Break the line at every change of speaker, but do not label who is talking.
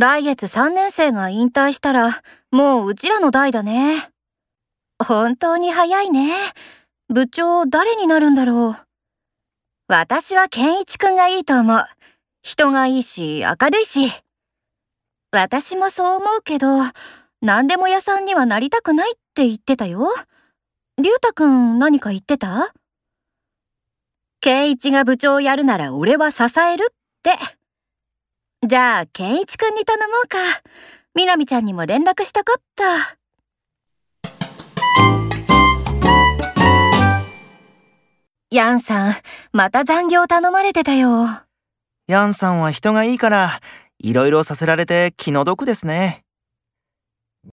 来月3年生が引退したら、もううちらの代だね。本当に早いね。部長誰になるんだろう。私は健一くんがいいと思う。人がいいし、明るいし。私もそう思うけど、何でも屋さんにはなりたくないって言ってたよ。りゅうたくん何か言ってた？健一が部長をやるなら俺は支えるって。じゃあ、健一くんに頼もうか。みなみちゃんにも連絡したこった。ヤンさん、また残業頼まれてたよ。
ヤンさんは人がいいから、いろいろさせられて気の毒ですね。